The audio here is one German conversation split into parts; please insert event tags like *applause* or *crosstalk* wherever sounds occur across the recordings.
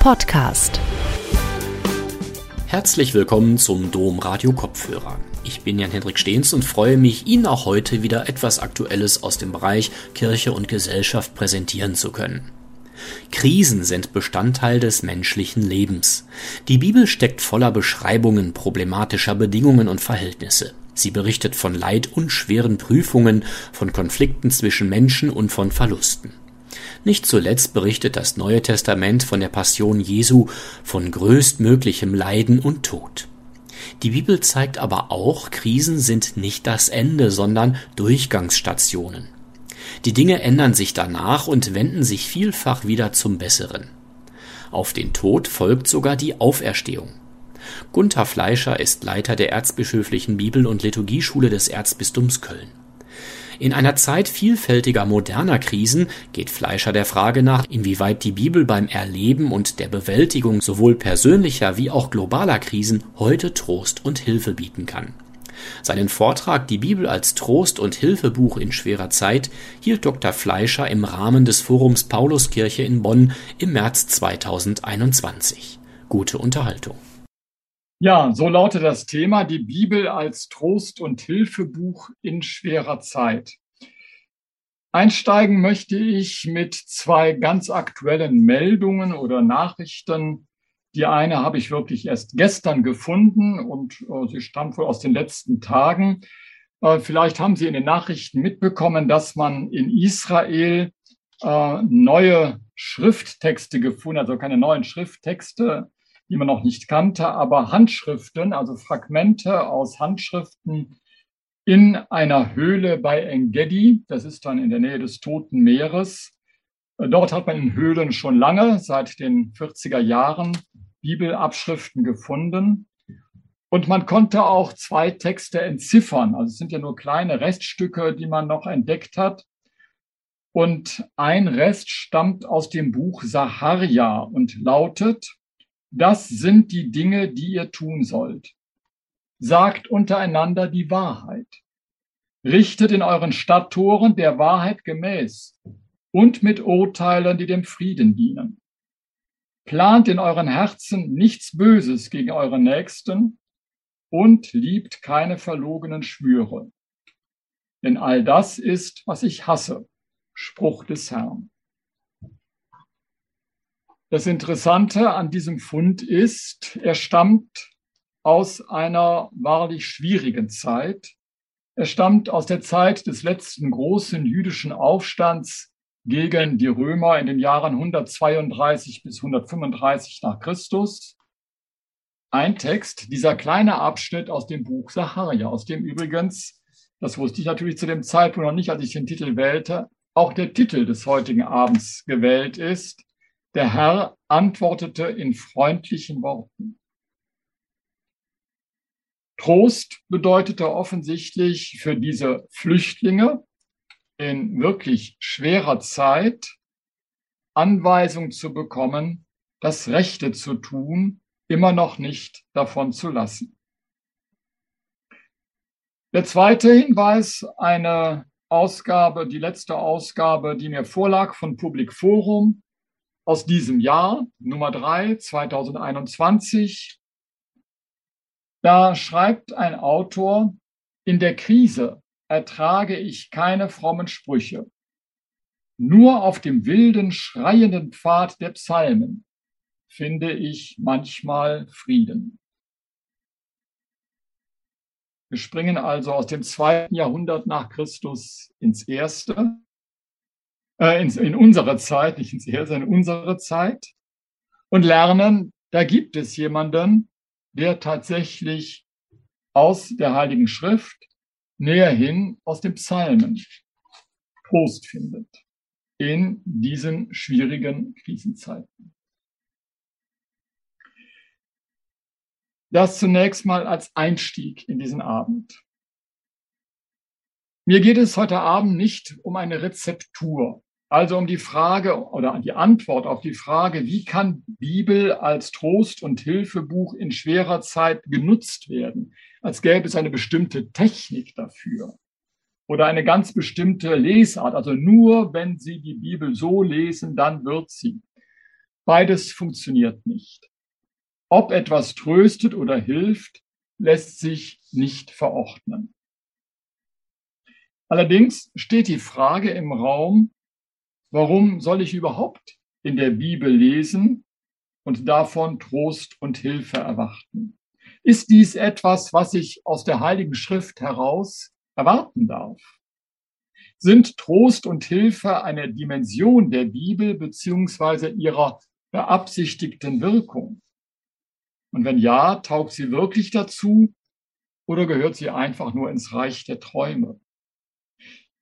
Podcast. Herzlich willkommen zum Dom Radio Kopfhörer. Ich bin Jan-Hendrik Stehns und freue mich, Ihnen auch heute wieder etwas Aktuelles aus dem Bereich Kirche und Gesellschaft präsentieren zu können. Krisen sind Bestandteil des menschlichen Lebens. Die Bibel steckt voller Beschreibungen problematischer Bedingungen und Verhältnisse. Sie berichtet von Leid und schweren Prüfungen, von Konflikten zwischen Menschen und von Verlusten. Nicht zuletzt berichtet das Neue Testament von der Passion Jesu, von größtmöglichem Leiden und Tod. Die Bibel zeigt aber auch, Krisen sind nicht das Ende, sondern Durchgangsstationen. Die Dinge ändern sich danach und wenden sich vielfach wieder zum Besseren. Auf den Tod folgt sogar die Auferstehung. Gunther Fleischer ist Leiter der Erzbischöflichen Bibel- und Liturgieschule des Erzbistums Köln. In einer Zeit vielfältiger moderner Krisen geht Fleischer der Frage nach, inwieweit die Bibel beim Erleben und der Bewältigung sowohl persönlicher wie auch globaler Krisen heute Trost und Hilfe bieten kann. Seinen Vortrag Die Bibel als Trost und Hilfebuch in schwerer Zeit hielt Dr. Fleischer im Rahmen des Forums Pauluskirche in Bonn im März 2021. Gute Unterhaltung. Ja, so lautet das Thema die Bibel als Trost und Hilfebuch in schwerer Zeit. Einsteigen möchte ich mit zwei ganz aktuellen Meldungen oder Nachrichten. Die eine habe ich wirklich erst gestern gefunden und äh, sie stammt wohl aus den letzten Tagen. Äh, vielleicht haben Sie in den Nachrichten mitbekommen, dass man in Israel äh, neue Schrifttexte gefunden, also keine neuen Schrifttexte, die man noch nicht kannte, aber Handschriften, also Fragmente aus Handschriften in einer Höhle bei Engedi. Das ist dann in der Nähe des Toten Meeres. Dort hat man in Höhlen schon lange, seit den 40er Jahren, Bibelabschriften gefunden. Und man konnte auch zwei Texte entziffern. Also es sind ja nur kleine Reststücke, die man noch entdeckt hat. Und ein Rest stammt aus dem Buch Saharia und lautet, das sind die Dinge, die ihr tun sollt. Sagt untereinander die Wahrheit. Richtet in euren Stadttoren der Wahrheit gemäß und mit Urteilen, die dem Frieden dienen. Plant in euren Herzen nichts Böses gegen euren Nächsten und liebt keine verlogenen Schwüre. Denn all das ist, was ich hasse. Spruch des Herrn. Das Interessante an diesem Fund ist, er stammt aus einer wahrlich schwierigen Zeit. Er stammt aus der Zeit des letzten großen jüdischen Aufstands gegen die Römer in den Jahren 132 bis 135 nach Christus. Ein Text, dieser kleine Abschnitt aus dem Buch Sacharia, aus dem übrigens, das wusste ich natürlich zu dem Zeitpunkt noch nicht, als ich den Titel wählte, auch der Titel des heutigen Abends gewählt ist. Der Herr antwortete in freundlichen Worten. Trost bedeutete offensichtlich für diese Flüchtlinge in wirklich schwerer Zeit Anweisung zu bekommen, das Rechte zu tun, immer noch nicht davon zu lassen. Der zweite Hinweis, eine Ausgabe, die letzte Ausgabe, die mir vorlag von Public Forum, aus diesem Jahr, Nummer 3, 2021. Da schreibt ein Autor, in der Krise ertrage ich keine frommen Sprüche. Nur auf dem wilden, schreienden Pfad der Psalmen finde ich manchmal Frieden. Wir springen also aus dem zweiten Jahrhundert nach Christus ins erste äh, in, in unsere Zeit, nicht ins Erste, in unsere Zeit und lernen, da gibt es jemanden, der tatsächlich aus der Heiligen Schrift näher hin aus den Psalmen Trost findet in diesen schwierigen Krisenzeiten. Das zunächst mal als Einstieg in diesen Abend. Mir geht es heute Abend nicht um eine Rezeptur. Also um die Frage oder die Antwort auf die Frage, wie kann Bibel als Trost- und Hilfebuch in schwerer Zeit genutzt werden, als gäbe es eine bestimmte Technik dafür oder eine ganz bestimmte Lesart. Also nur wenn Sie die Bibel so lesen, dann wird sie. Beides funktioniert nicht. Ob etwas tröstet oder hilft, lässt sich nicht verordnen. Allerdings steht die Frage im Raum, warum soll ich überhaupt in der Bibel lesen und davon Trost und Hilfe erwarten? Ist dies etwas, was ich aus der Heiligen Schrift heraus erwarten darf? Sind Trost und Hilfe eine Dimension der Bibel beziehungsweise ihrer beabsichtigten Wirkung? Und wenn ja, taugt sie wirklich dazu oder gehört sie einfach nur ins Reich der Träume?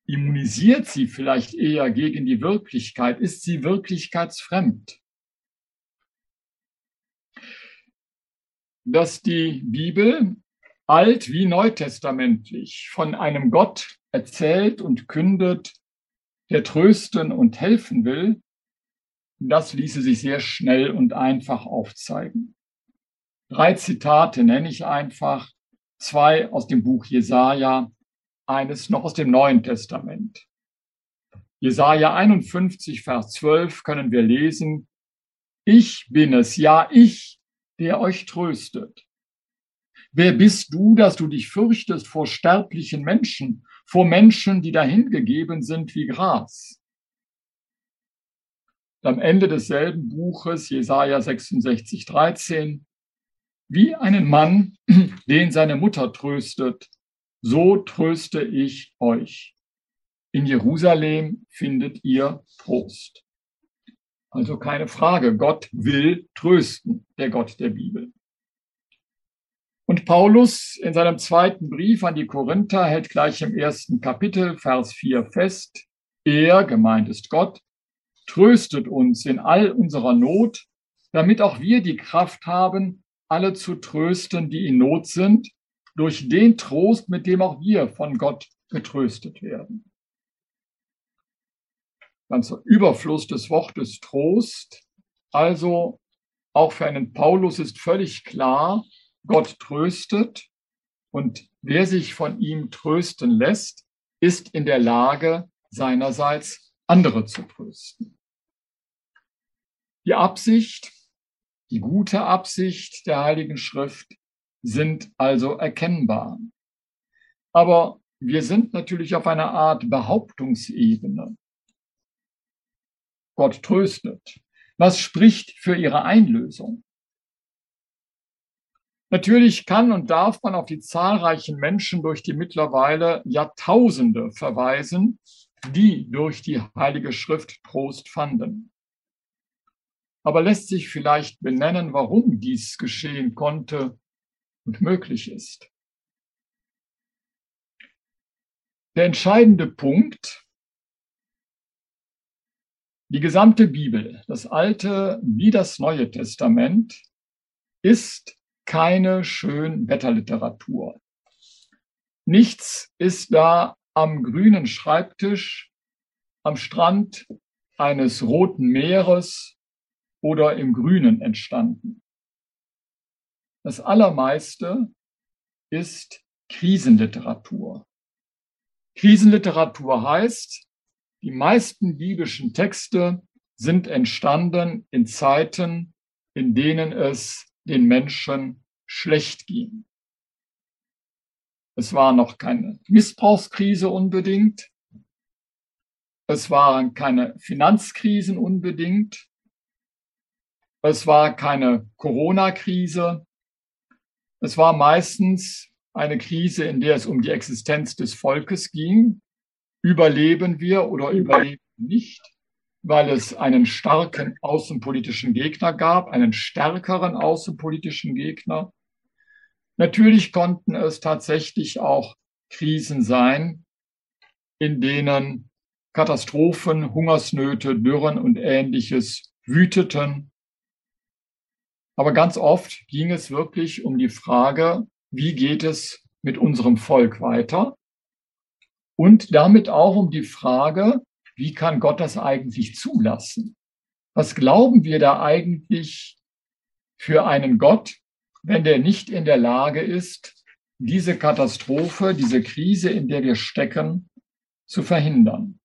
Immunisiert sie vielleicht eher gegen die Wirklichkeit? Ist sie wirklichkeitsfremd? Dass die Bibel alt wie neutestamentlich von einem Gott erzählt und kündet, der trösten und helfen will, das ließe sich sehr schnell und einfach aufzeigen. Drei Zitate nenne ich einfach, zwei aus dem Buch Jesaja, eines noch aus dem Neuen Testament. Jesaja 51, Vers 12 können wir lesen, ich bin es, ja ich, der euch tröstet. Wer bist du, dass du dich fürchtest vor sterblichen Menschen, vor Menschen, die dahingegeben sind wie Gras? Am Ende desselben Buches, Jesaja 66, 13, wie einen Mann, *clears throat* den seine Mutter tröstet, so tröste ich euch. In Jerusalem findet ihr Trost. Also keine Frage, Gott will trösten, der Gott der Bibel. Und Paulus in seinem zweiten Brief an die Korinther hält gleich im ersten Kapitel, Vers 4 fest, er, gemeint ist Gott, tröstet uns in all unserer Not, damit auch wir die Kraft haben, alle zu trösten, die in Not sind, durch den Trost, mit dem auch wir von Gott getröstet werden. Ganzer Überfluss des Wortes Trost. Also auch für einen Paulus ist völlig klar, Gott tröstet und wer sich von ihm trösten lässt, ist in der Lage, seinerseits andere zu trösten. Die Absicht, die gute Absicht der Heiligen Schrift sind also erkennbar. Aber wir sind natürlich auf einer Art Behauptungsebene. Gott tröstet. Was spricht für ihre Einlösung? Natürlich kann und darf man auf die zahlreichen Menschen durch die mittlerweile Jahrtausende verweisen, die durch die Heilige Schrift Trost fanden. Aber lässt sich vielleicht benennen, warum dies geschehen konnte und möglich ist. Der entscheidende Punkt, die gesamte Bibel, das Alte wie das Neue Testament, ist keine Schönwetterliteratur. Nichts ist da am grünen Schreibtisch, am Strand eines roten Meeres oder im Grünen entstanden. Das Allermeiste ist Krisenliteratur. Krisenliteratur heißt, die meisten biblischen Texte sind entstanden in Zeiten, in denen es den Menschen schlecht ging. Es war noch keine Missbrauchskrise unbedingt. Es waren keine Finanzkrisen unbedingt. Es war keine Corona-Krise. Es war meistens eine Krise, in der es um die Existenz des Volkes ging. Überleben wir oder überleben nicht, weil es einen starken außenpolitischen Gegner gab, einen stärkeren außenpolitischen Gegner. Natürlich konnten es tatsächlich auch Krisen sein, in denen Katastrophen, Hungersnöte, Dürren und ähnliches wüteten aber ganz oft ging es wirklich um die Frage, wie geht es mit unserem Volk weiter? Und damit auch um die Frage, wie kann Gott das eigentlich zulassen? Was glauben wir da eigentlich für einen Gott, wenn der nicht in der Lage ist, diese Katastrophe, diese Krise, in der wir stecken, zu verhindern?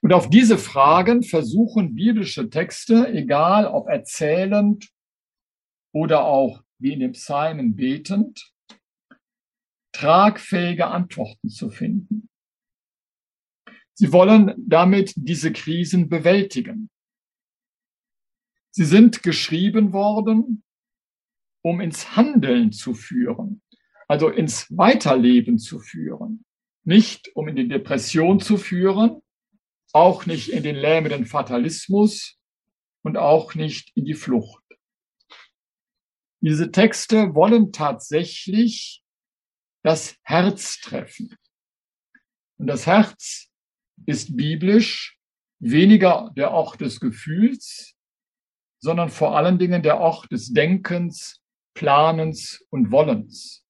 Und auf diese Fragen versuchen biblische Texte, egal ob erzählend oder auch wie in den Psalmen betend, tragfähige Antworten zu finden. Sie wollen damit diese Krisen bewältigen. Sie sind geschrieben worden, um ins Handeln zu führen, also ins Weiterleben zu führen, nicht um in die Depression zu führen, auch nicht in den lähmenden Fatalismus und auch nicht in die Flucht. Diese Texte wollen tatsächlich das Herz treffen. Und das Herz ist biblisch weniger der Ort des Gefühls, sondern vor allen Dingen der Ort des Denkens, Planens und Wollens.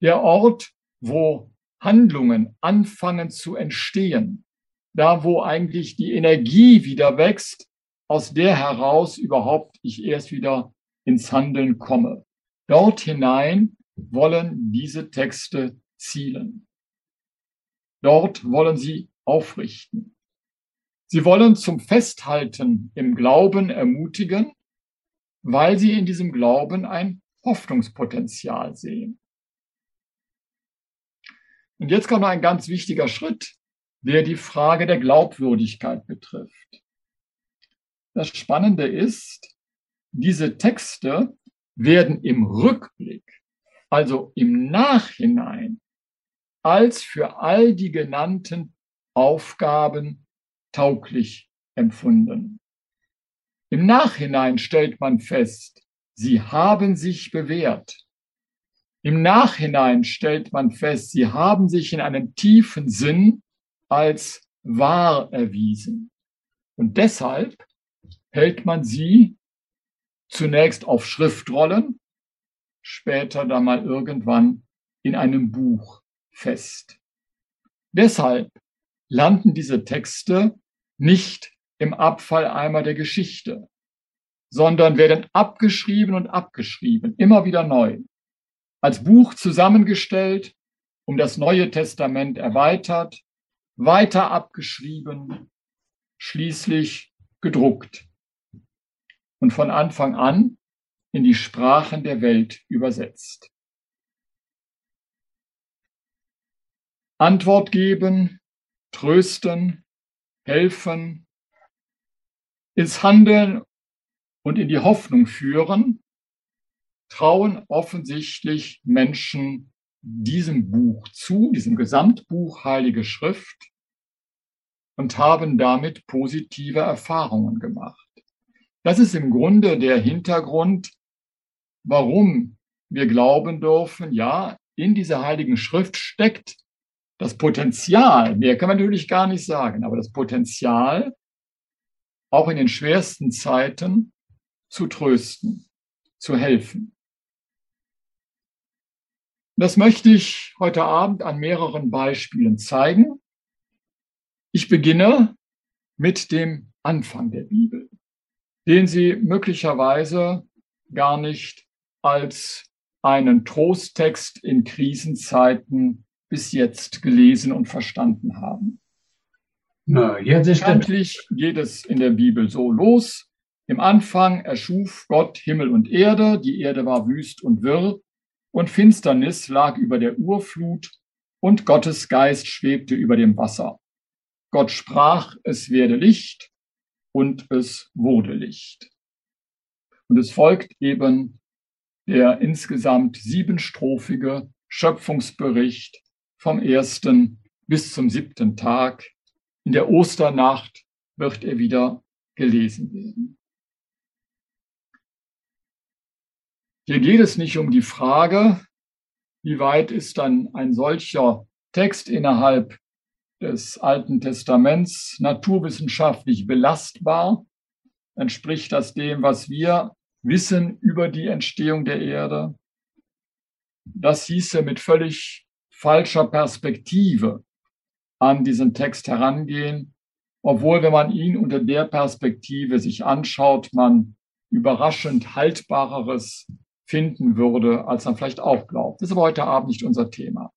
Der Ort, wo Handlungen anfangen zu entstehen, da wo eigentlich die Energie wieder wächst, aus der heraus überhaupt ich erst wieder ins Handeln komme. Dort hinein wollen diese Texte zielen. Dort wollen sie aufrichten. Sie wollen zum Festhalten im Glauben ermutigen, weil sie in diesem Glauben ein Hoffnungspotenzial sehen. Und jetzt kommt noch ein ganz wichtiger Schritt, der die Frage der Glaubwürdigkeit betrifft. Das Spannende ist, diese Texte werden im Rückblick, also im Nachhinein, als für all die genannten Aufgaben tauglich empfunden. Im Nachhinein stellt man fest, sie haben sich bewährt. Im Nachhinein stellt man fest, sie haben sich in einem tiefen Sinn als wahr erwiesen. Und deshalb hält man sie zunächst auf Schriftrollen, später dann mal irgendwann in einem Buch fest. Deshalb landen diese Texte nicht im Abfalleimer der Geschichte, sondern werden abgeschrieben und abgeschrieben, immer wieder neu, als Buch zusammengestellt, um das Neue Testament erweitert, weiter abgeschrieben, schließlich gedruckt und von Anfang an in die Sprachen der Welt übersetzt. Antwort geben, trösten, helfen, ins Handeln und in die Hoffnung führen, trauen offensichtlich Menschen diesem Buch zu, diesem Gesamtbuch Heilige Schrift und haben damit positive Erfahrungen gemacht. Das ist im Grunde der Hintergrund, warum wir glauben dürfen, ja, in dieser Heiligen Schrift steckt das Potenzial, mehr kann man natürlich gar nicht sagen, aber das Potenzial, auch in den schwersten Zeiten zu trösten, zu helfen. Das möchte ich heute Abend an mehreren Beispielen zeigen. Ich beginne mit dem Anfang der Bibel, den Sie möglicherweise gar nicht als einen Trosttext in Krisenzeiten bis jetzt gelesen und verstanden haben. Na, jetzt ist Eigentlich geht es in der Bibel so los. Im Anfang erschuf Gott Himmel und Erde, die Erde war wüst und wirr, und Finsternis lag über der Urflut, und Gottes Geist schwebte über dem Wasser. Gott sprach, es werde Licht, und es wurde Licht. Und es folgt eben der insgesamt siebenstrophige Schöpfungsbericht vom ersten bis zum siebten Tag. In der Osternacht wird er wieder gelesen werden. Hier geht es nicht um die Frage, wie weit ist dann ein solcher Text innerhalb des Alten Testaments naturwissenschaftlich belastbar? Entspricht das dem, was wir wissen über die Entstehung der Erde? Das hieße mit völlig falscher Perspektive an diesen Text herangehen, obwohl, wenn man ihn unter der Perspektive sich anschaut, man überraschend haltbareres finden würde, als man vielleicht auch glaubt. Das ist aber heute Abend nicht unser Thema.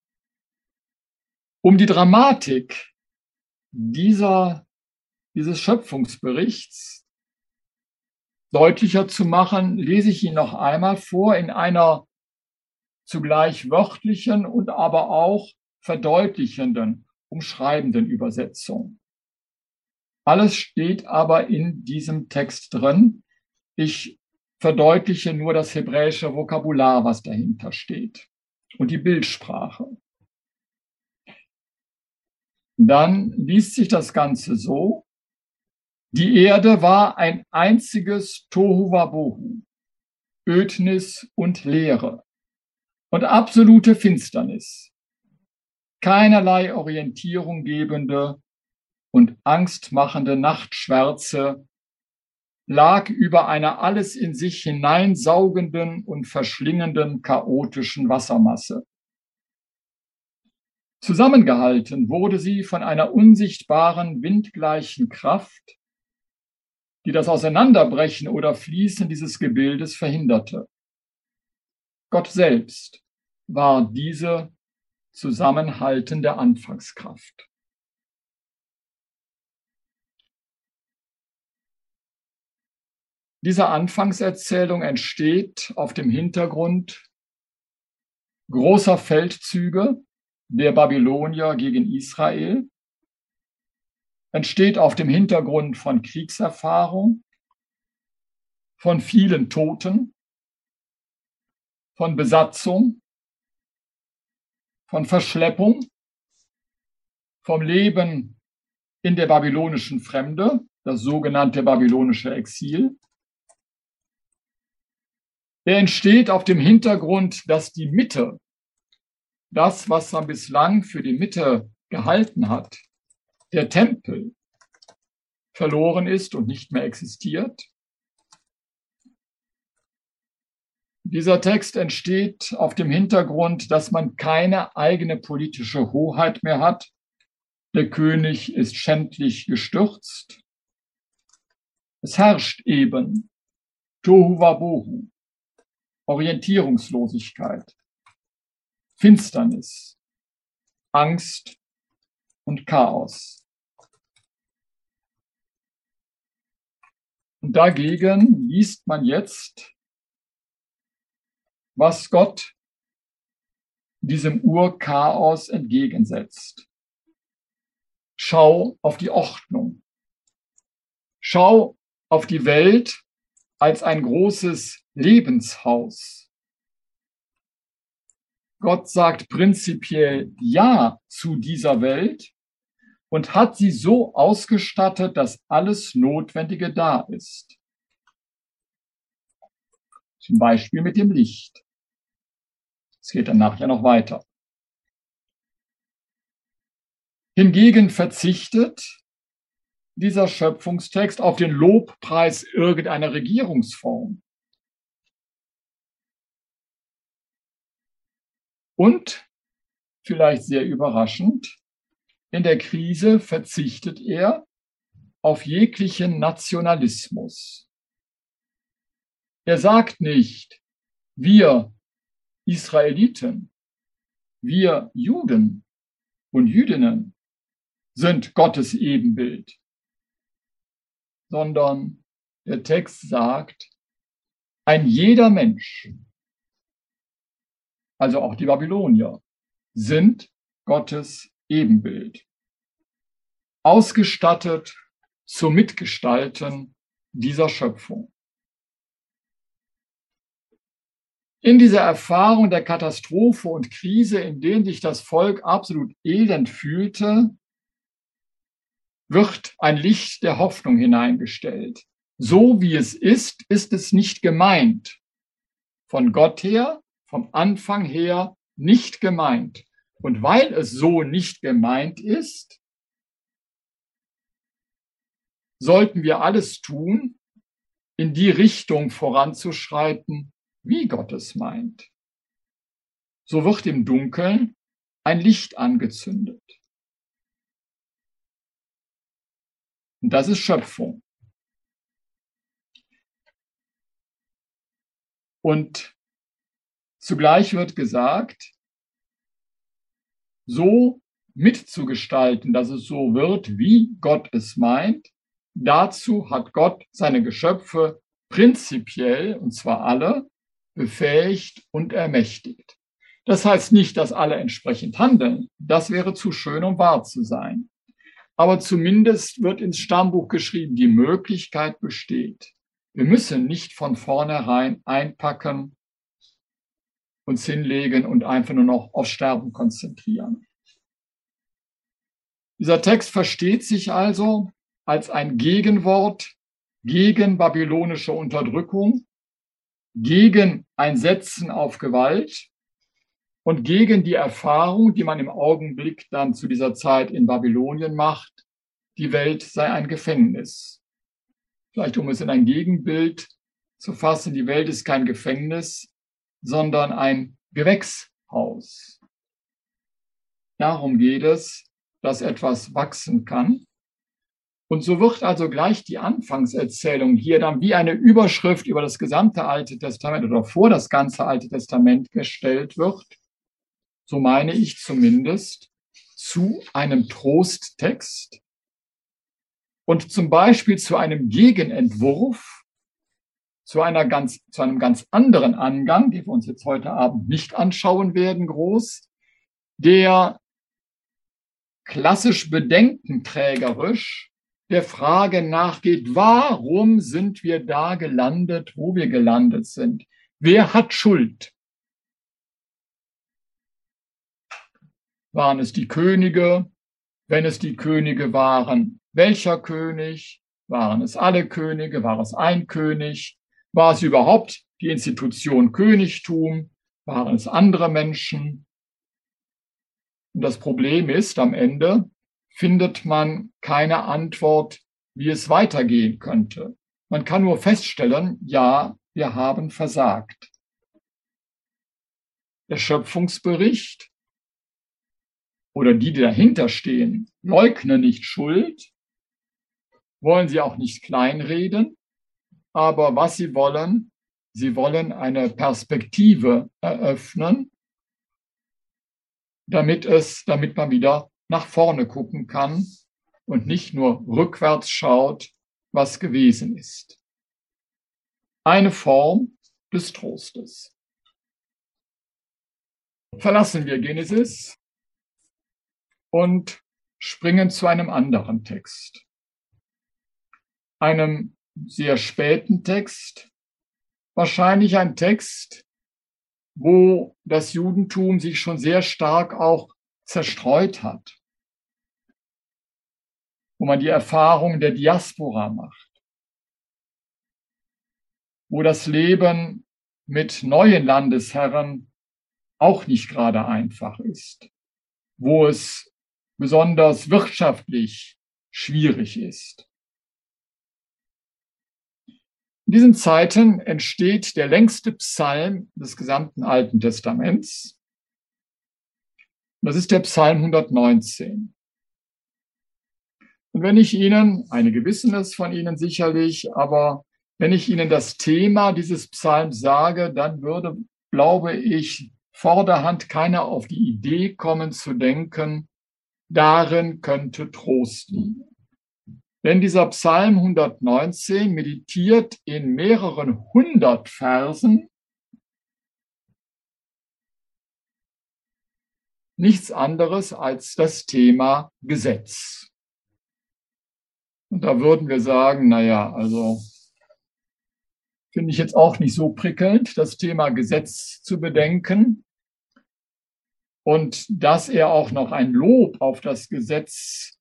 Um die Dramatik dieser dieses Schöpfungsberichts deutlicher zu machen, lese ich ihn noch einmal vor in einer zugleich wörtlichen und aber auch verdeutlichenden, umschreibenden Übersetzung. Alles steht aber in diesem Text drin. Ich verdeutliche nur das hebräische Vokabular, was dahinter steht und die Bildsprache. Dann liest sich das Ganze so. Die Erde war ein einziges Tohuwabohu, Ödnis und Leere und absolute Finsternis, keinerlei Orientierung gebende und angstmachende Nachtschwärze lag über einer alles in sich hineinsaugenden und verschlingenden chaotischen Wassermasse. Zusammengehalten wurde sie von einer unsichtbaren, windgleichen Kraft, die das Auseinanderbrechen oder Fließen dieses Gebildes verhinderte. Gott selbst war diese zusammenhaltende Anfangskraft. Diese Anfangserzählung entsteht auf dem Hintergrund großer Feldzüge der Babylonier gegen Israel, entsteht auf dem Hintergrund von Kriegserfahrung, von vielen Toten, von Besatzung, von Verschleppung, vom Leben in der babylonischen Fremde, das sogenannte babylonische Exil, der entsteht auf dem Hintergrund, dass die Mitte, das, was man bislang für die Mitte gehalten hat, der Tempel, verloren ist und nicht mehr existiert. Dieser Text entsteht auf dem Hintergrund, dass man keine eigene politische Hoheit mehr hat. Der König ist schändlich gestürzt. Es herrscht eben Tohu Wabohu. Orientierungslosigkeit, Finsternis, Angst und Chaos. Und dagegen liest man jetzt, was Gott diesem Urchaos entgegensetzt. Schau auf die Ordnung. Schau auf die Welt als ein großes Lebenshaus. Gott sagt prinzipiell Ja zu dieser Welt und hat sie so ausgestattet, dass alles Notwendige da ist. Zum Beispiel mit dem Licht. Es geht dann nachher noch weiter. Hingegen verzichtet dieser Schöpfungstext auf den Lobpreis irgendeiner Regierungsform. Und, vielleicht sehr überraschend, in der Krise verzichtet er auf jeglichen Nationalismus. Er sagt nicht, wir Israeliten, wir Juden und Jüdinnen sind Gottes Ebenbild, sondern der Text sagt, ein jeder Mensch also auch die Babylonier, sind Gottes Ebenbild. Ausgestattet zum Mitgestalten dieser Schöpfung. In dieser Erfahrung der Katastrophe und Krise, in denen sich das Volk absolut elend fühlte, wird ein Licht der Hoffnung hineingestellt. So wie es ist, ist es nicht gemeint. Von Gott her, vom Anfang her nicht gemeint. Und weil es so nicht gemeint ist, sollten wir alles tun, in die Richtung voranzuschreiten, wie Gott es meint. So wird im Dunkeln ein Licht angezündet. Und das ist Schöpfung. Und Zugleich wird gesagt, so mitzugestalten, dass es so wird, wie Gott es meint, dazu hat Gott seine Geschöpfe prinzipiell, und zwar alle, befähigt und ermächtigt. Das heißt nicht, dass alle entsprechend handeln. Das wäre zu schön, um wahr zu sein. Aber zumindest wird ins Stammbuch geschrieben, die Möglichkeit besteht. Wir müssen nicht von vornherein einpacken, uns hinlegen und einfach nur noch auf Sterben konzentrieren. Dieser Text versteht sich also als ein Gegenwort gegen babylonische Unterdrückung, gegen ein Setzen auf Gewalt und gegen die Erfahrung, die man im Augenblick dann zu dieser Zeit in Babylonien macht, die Welt sei ein Gefängnis. Vielleicht um es in ein Gegenbild zu fassen, die Welt ist kein Gefängnis, sondern ein Gewächshaus. Darum geht es, dass etwas wachsen kann. Und so wird also gleich die Anfangserzählung hier dann wie eine Überschrift über das gesamte Alte Testament oder vor das ganze Alte Testament gestellt wird. So meine ich zumindest zu einem Trosttext und zum Beispiel zu einem Gegenentwurf, zu einer ganz, zu einem ganz anderen Angang, den wir uns jetzt heute Abend nicht anschauen werden, groß, der klassisch bedenkenträgerisch der Frage nachgeht, warum sind wir da gelandet, wo wir gelandet sind? Wer hat Schuld? Waren es die Könige? Wenn es die Könige waren, welcher König? Waren es alle Könige? War es ein König? War es überhaupt die Institution Königtum? Waren es andere Menschen? Und das Problem ist, am Ende findet man keine Antwort, wie es weitergehen könnte. Man kann nur feststellen, ja, wir haben versagt. Der Schöpfungsbericht oder die, die dahinter stehen, leugnen nicht Schuld, wollen sie auch nicht kleinreden, aber was sie wollen, sie wollen eine Perspektive eröffnen, damit es, damit man wieder nach vorne gucken kann und nicht nur rückwärts schaut, was gewesen ist. Eine Form des Trostes. Verlassen wir Genesis und springen zu einem anderen Text. Einem sehr späten Text, wahrscheinlich ein Text, wo das Judentum sich schon sehr stark auch zerstreut hat. Wo man die Erfahrung der Diaspora macht, wo das Leben mit neuen Landesherren auch nicht gerade einfach ist, wo es besonders wirtschaftlich schwierig ist. In diesen Zeiten entsteht der längste Psalm des gesamten Alten Testaments. Das ist der Psalm 119. Und wenn ich Ihnen, einige wissen es von Ihnen sicherlich, aber wenn ich Ihnen das Thema dieses Psalms sage, dann würde, glaube ich, vorderhand keiner auf die Idee kommen zu denken, darin könnte Trost liegen. Denn dieser Psalm 119 meditiert in mehreren hundert Versen nichts anderes als das Thema Gesetz. Und da würden wir sagen, na ja, also finde ich jetzt auch nicht so prickelnd, das Thema Gesetz zu bedenken. Und dass er auch noch ein Lob auf das Gesetz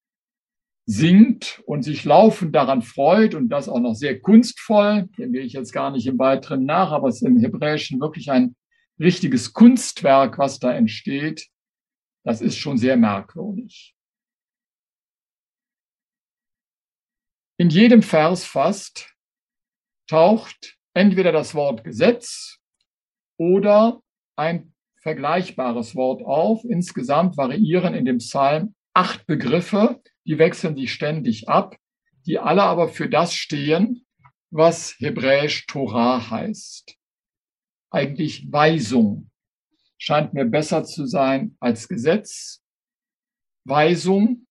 singt und sich laufend daran freut und das auch noch sehr kunstvoll, dem gehe ich jetzt gar nicht im Weiteren nach, aber es ist im Hebräischen wirklich ein richtiges Kunstwerk, was da entsteht. Das ist schon sehr merkwürdig. In jedem Vers fast taucht entweder das Wort Gesetz oder ein vergleichbares Wort auf. Insgesamt variieren in dem Psalm acht Begriffe, die wechseln sich ständig ab, die alle aber für das stehen, was hebräisch Torah heißt. Eigentlich Weisung scheint mir besser zu sein als Gesetz. Weisung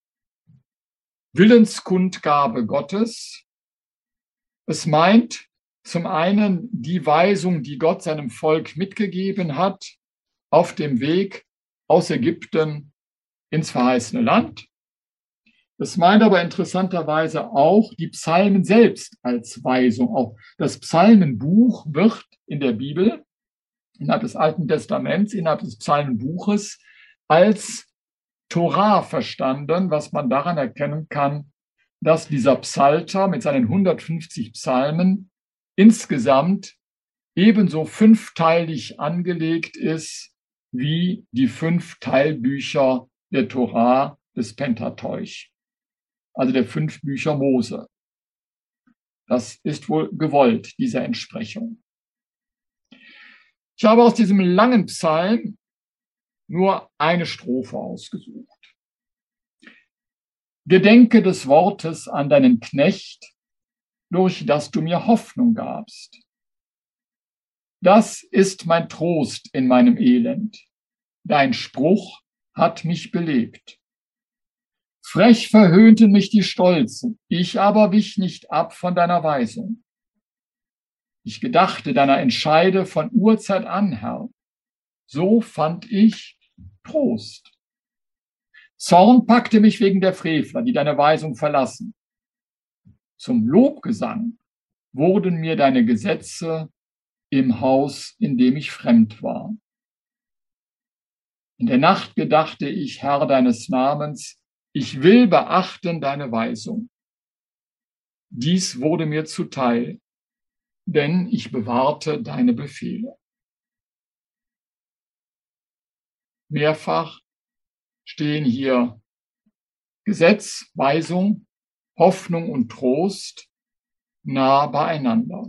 Willenskundgabe Gottes. Es meint zum einen die Weisung, die Gott seinem Volk mitgegeben hat auf dem Weg aus Ägypten ins verheißene Land. Es meint aber interessanterweise auch die Psalmen selbst als Weisung. Auch das Psalmenbuch wird in der Bibel, innerhalb des Alten Testaments, innerhalb des Psalmenbuches als Torah verstanden, was man daran erkennen kann, dass dieser Psalter mit seinen 150 Psalmen insgesamt ebenso fünfteilig angelegt ist wie die fünf Teilbücher der Torah des Pentateuch, also der fünf Bücher Mose. Das ist wohl gewollt, diese Entsprechung. Ich habe aus diesem langen Psalm nur eine Strophe ausgesucht. Gedenke des Wortes an deinen Knecht, durch das du mir Hoffnung gabst. Das ist mein Trost in meinem Elend. Dein Spruch hat mich belebt. Frech verhöhnten mich die Stolzen, ich aber wich nicht ab von deiner Weisung. Ich gedachte deiner Entscheide von Urzeit an, Herr. So fand ich Trost. Zorn packte mich wegen der Frevler, die deine Weisung verlassen. Zum Lobgesang wurden mir deine Gesetze im Haus, in dem ich fremd war. In der Nacht gedachte ich, Herr deines Namens, ich will beachten deine Weisung. Dies wurde mir zuteil, denn ich bewahrte deine Befehle. Mehrfach stehen hier Gesetz, Weisung, Hoffnung und Trost nah beieinander.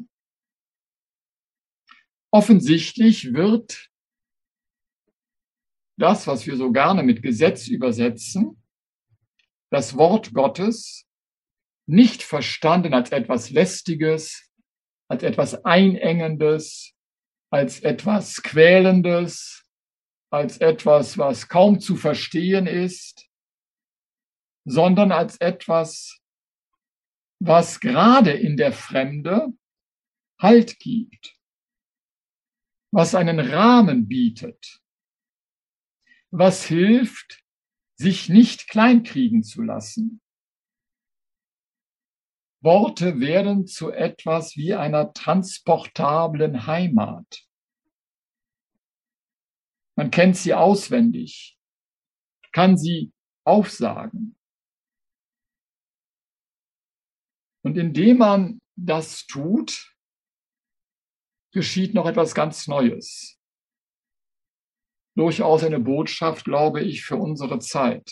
Offensichtlich wird das, was wir so gerne mit Gesetz übersetzen, das Wort Gottes nicht verstanden als etwas Lästiges, als etwas Einengendes, als etwas Quälendes, als etwas, was kaum zu verstehen ist, sondern als etwas, was gerade in der Fremde Halt gibt, was einen Rahmen bietet, was hilft, sich nicht kleinkriegen zu lassen. Worte werden zu etwas wie einer transportablen Heimat. Man kennt sie auswendig, kann sie aufsagen. Und indem man das tut, geschieht noch etwas ganz Neues durchaus eine Botschaft, glaube ich, für unsere Zeit.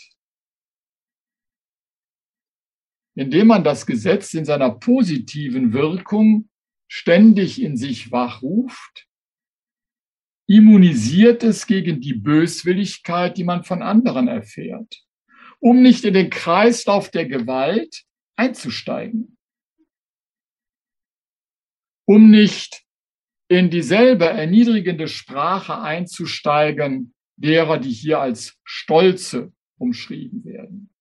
Indem man das Gesetz in seiner positiven Wirkung ständig in sich wachruft, immunisiert es gegen die Böswilligkeit, die man von anderen erfährt, um nicht in den Kreislauf der Gewalt einzusteigen, um nicht in dieselbe erniedrigende Sprache einzusteigen, derer, die hier als Stolze umschrieben werden.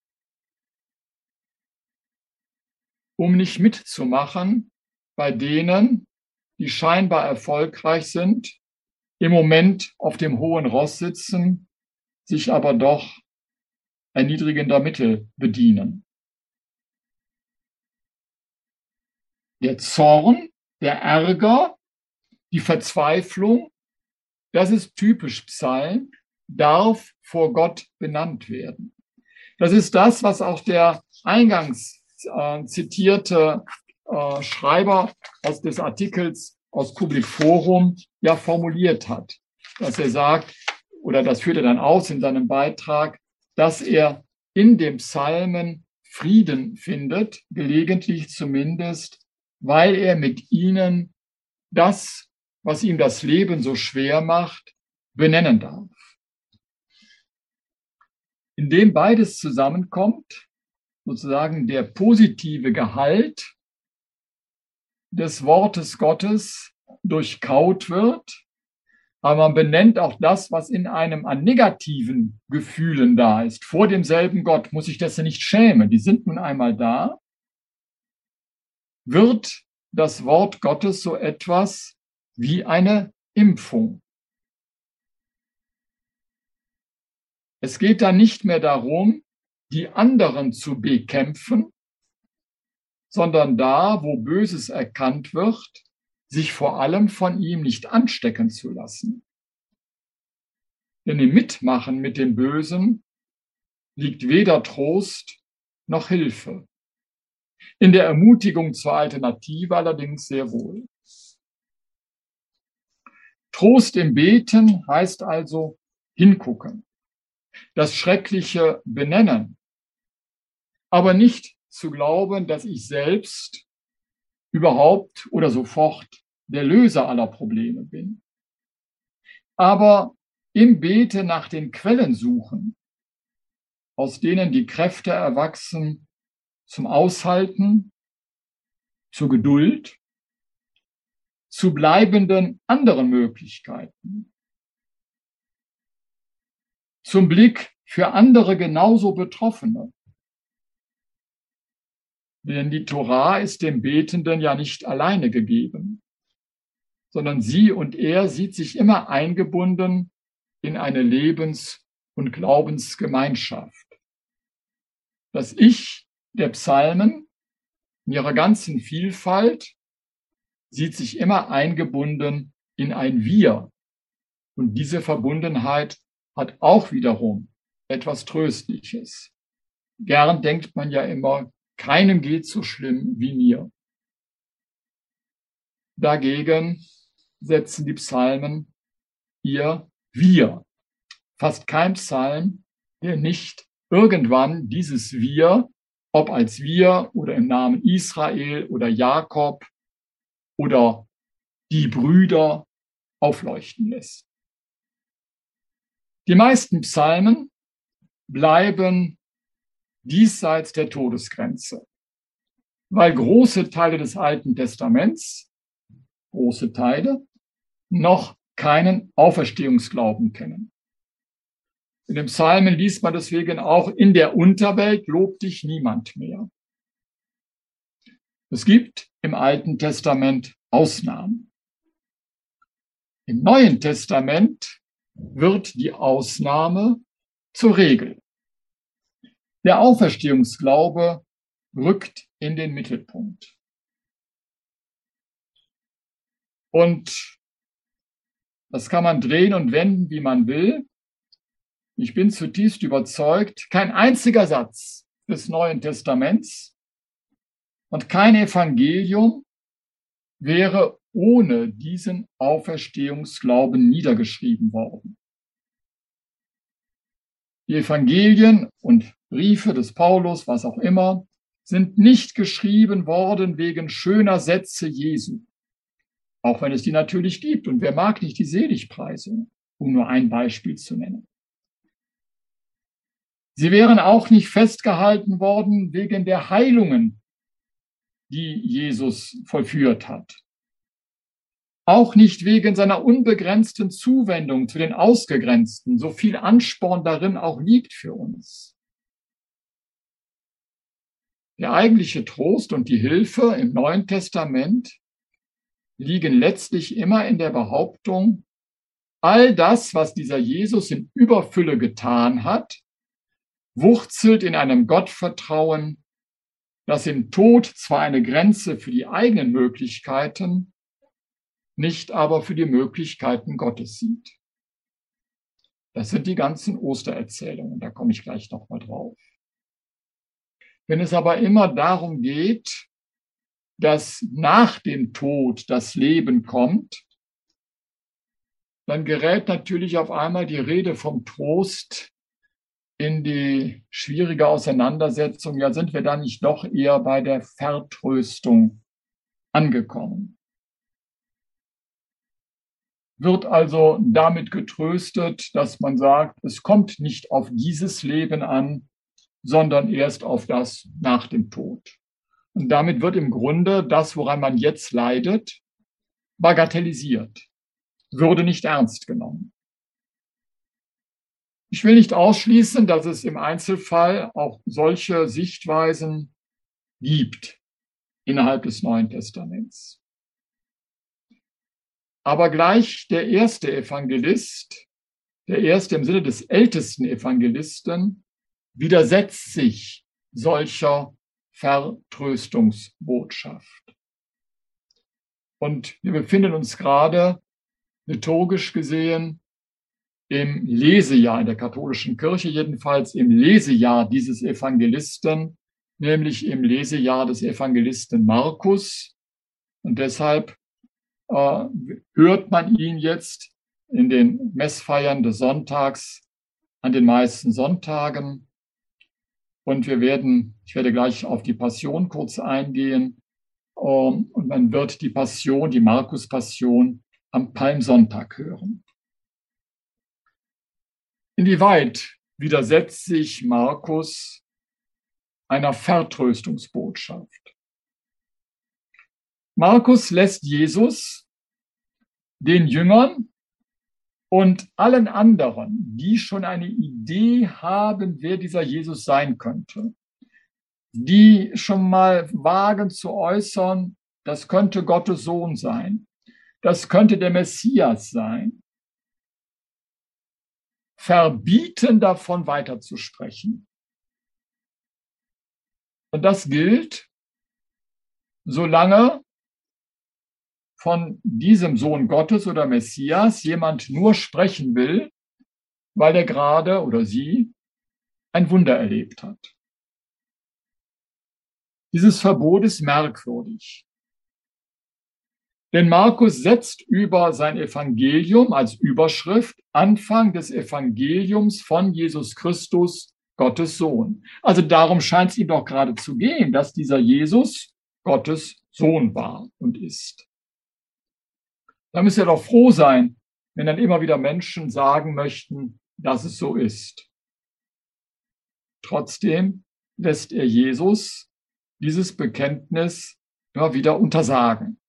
Um nicht mitzumachen bei denen, die scheinbar erfolgreich sind, im Moment auf dem hohen Ross sitzen, sich aber doch erniedrigender Mittel bedienen. Der Zorn, der Ärger, die Verzweiflung, das ist typisch Psalm, darf vor Gott benannt werden. Das ist das, was auch der eingangs äh, zitierte äh, Schreiber aus des Artikels aus Public Forum ja formuliert hat, dass er sagt, oder das führt er dann aus in seinem Beitrag, dass er in dem Psalmen Frieden findet, gelegentlich zumindest, weil er mit ihnen das was ihm das Leben so schwer macht, benennen darf. Indem beides zusammenkommt, sozusagen der positive Gehalt des Wortes Gottes durchkaut wird aber man benennt auch das, was in einem an negativen Gefühlen da ist. Vor demselben Gott muss ich das nicht schämen. Die sind nun einmal da. Wird das Wort Gottes so etwas wie eine Impfung. Es geht da nicht mehr darum, die anderen zu bekämpfen, sondern da, wo Böses erkannt wird, sich vor allem von ihm nicht anstecken zu lassen. Denn im Mitmachen mit dem Bösen liegt weder Trost noch Hilfe. In der Ermutigung zur Alternative allerdings sehr wohl. Trost im Beten heißt also hingucken, das Schreckliche benennen, aber nicht zu glauben, dass ich selbst überhaupt oder sofort der Löser aller Probleme bin. Aber im Bete nach den Quellen suchen, aus denen die Kräfte erwachsen zum Aushalten, zur Geduld, zu bleibenden anderen Möglichkeiten, zum Blick für andere genauso Betroffene, denn die Torah ist dem Betenden ja nicht alleine gegeben, sondern sie und er sieht sich immer eingebunden in eine Lebens- und Glaubensgemeinschaft. Das Ich der Psalmen in ihrer ganzen Vielfalt sieht sich immer eingebunden in ein Wir. Und diese Verbundenheit hat auch wiederum etwas Tröstliches. Gern denkt man ja immer, keinem geht so schlimm wie mir. Dagegen setzen die Psalmen ihr Wir. Fast kein Psalm, der nicht irgendwann dieses Wir, ob als Wir oder im Namen Israel oder Jakob oder die Brüder aufleuchten lässt. Die meisten Psalmen bleiben diesseits der Todesgrenze, weil große Teile des Alten Testaments, große Teile, noch keinen Auferstehungsglauben kennen. In dem Psalmen liest man deswegen auch, in der Unterwelt lobt dich niemand mehr. Es gibt im Alten Testament Ausnahmen. Im Neuen Testament wird die Ausnahme zur Regel. Der Auferstehungsglaube rückt in den Mittelpunkt. Und das kann man drehen und wenden, wie man will. Ich bin zutiefst überzeugt, kein einziger Satz des Neuen Testaments und kein Evangelium wäre ohne diesen Auferstehungsglauben niedergeschrieben worden. Die Evangelien und Briefe des Paulus, was auch immer, sind nicht geschrieben worden wegen schöner Sätze Jesu. Auch wenn es die natürlich gibt. Und wer mag nicht die Seligpreisung, um nur ein Beispiel zu nennen. Sie wären auch nicht festgehalten worden wegen der Heilungen, die Jesus vollführt hat. Auch nicht wegen seiner unbegrenzten Zuwendung zu den Ausgegrenzten, so viel Ansporn darin auch liegt für uns. Der eigentliche Trost und die Hilfe im Neuen Testament liegen letztlich immer in der Behauptung, all das, was dieser Jesus in Überfülle getan hat, wurzelt in einem Gottvertrauen, das im Tod zwar eine Grenze für die eigenen Möglichkeiten, nicht aber für die Möglichkeiten Gottes sieht. Das sind die ganzen Ostererzählungen, da komme ich gleich nochmal drauf. Wenn es aber immer darum geht, dass nach dem Tod das Leben kommt, dann gerät natürlich auf einmal die Rede vom Trost in die schwierige Auseinandersetzung. Ja, sind wir da nicht doch eher bei der Vertröstung angekommen? Wird also damit getröstet, dass man sagt, es kommt nicht auf dieses Leben an, sondern erst auf das nach dem Tod. Und damit wird im Grunde das, woran man jetzt leidet, bagatellisiert. würde nicht ernst genommen. Ich will nicht ausschließen, dass es im Einzelfall auch solche Sichtweisen gibt innerhalb des Neuen Testaments. Aber gleich der erste Evangelist, der erste im Sinne des ältesten Evangelisten, widersetzt sich solcher Vertröstungsbotschaft. Und wir befinden uns gerade liturgisch gesehen im Lesejahr in der katholischen Kirche, jedenfalls im Lesejahr dieses Evangelisten, nämlich im Lesejahr des Evangelisten Markus. Und deshalb äh, hört man ihn jetzt in den Messfeiern des Sonntags an den meisten Sonntagen. Und wir werden, ich werde gleich auf die Passion kurz eingehen. Ähm, und man wird die Passion, die Markus-Passion am Palmsonntag hören. Inwieweit widersetzt sich Markus einer Vertröstungsbotschaft? Markus lässt Jesus den Jüngern und allen anderen, die schon eine Idee haben, wer dieser Jesus sein könnte, die schon mal wagen zu äußern, das könnte Gottes Sohn sein, das könnte der Messias sein, verbieten, davon weiterzusprechen. Und das gilt, solange von diesem Sohn Gottes oder Messias jemand nur sprechen will, weil er gerade oder sie ein Wunder erlebt hat. Dieses Verbot ist merkwürdig. Denn Markus setzt über sein Evangelium als Überschrift Anfang des Evangeliums von Jesus Christus, Gottes Sohn. Also darum scheint es ihm doch gerade zu gehen, dass dieser Jesus Gottes Sohn war und ist. Da müsste er doch froh sein, wenn dann immer wieder Menschen sagen möchten, dass es so ist. Trotzdem lässt er Jesus dieses Bekenntnis immer wieder untersagen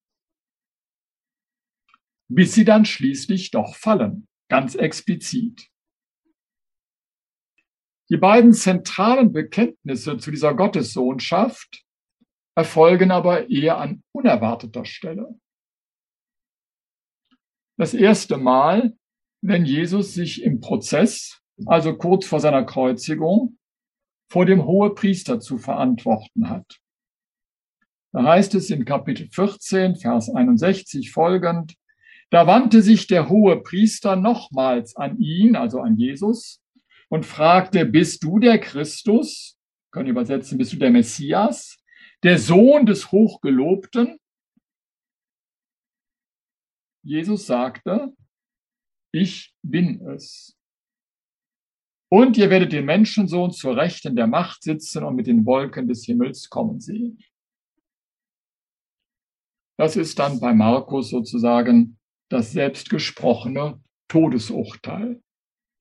bis sie dann schließlich doch fallen, ganz explizit. Die beiden zentralen Bekenntnisse zu dieser Gottessohnschaft erfolgen aber eher an unerwarteter Stelle. Das erste Mal, wenn Jesus sich im Prozess, also kurz vor seiner Kreuzigung, vor dem Hohepriester zu verantworten hat. Da heißt es in Kapitel 14, Vers 61 folgend, da wandte sich der hohe Priester nochmals an ihn, also an Jesus, und fragte, bist du der Christus? Können übersetzen, bist du der Messias? Der Sohn des Hochgelobten? Jesus sagte, ich bin es. Und ihr werdet den Menschensohn zur Rechten der Macht sitzen und mit den Wolken des Himmels kommen sehen. Das ist dann bei Markus sozusagen das selbstgesprochene Todesurteil.